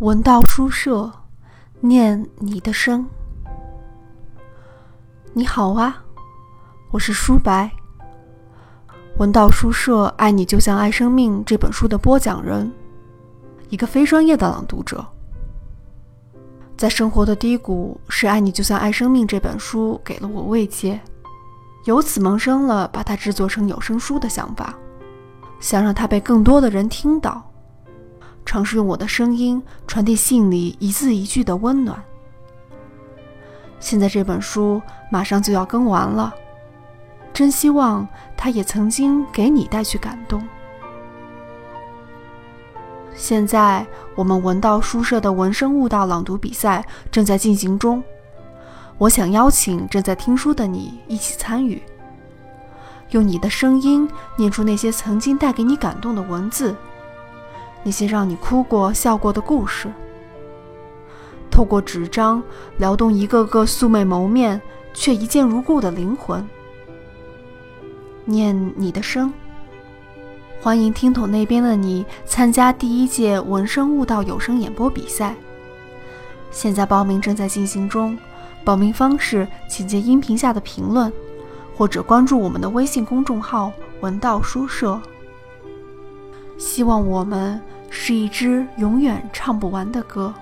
文道书社，念你的声。你好啊，我是舒白。文道书社《爱你就像爱生命》这本书的播讲人，一个非专业的朗读者。在生活的低谷，是《爱你就像爱生命》这本书给了我慰藉，由此萌生了把它制作成有声书的想法，想让它被更多的人听到。尝试用我的声音传递信里一字一句的温暖。现在这本书马上就要更完了，真希望它也曾经给你带去感动。现在我们文道书社的文声悟道朗读比赛正在进行中，我想邀请正在听书的你一起参与，用你的声音念出那些曾经带给你感动的文字。那些让你哭过、笑过的故事，透过纸张撩动一个个素未谋面却一见如故的灵魂。念你的声，欢迎听筒那边的你参加第一届文声悟道有声演播比赛。现在报名正在进行中，报名方式请见音频下的评论，或者关注我们的微信公众号“文道书社”。希望我们。是一支永远唱不完的歌。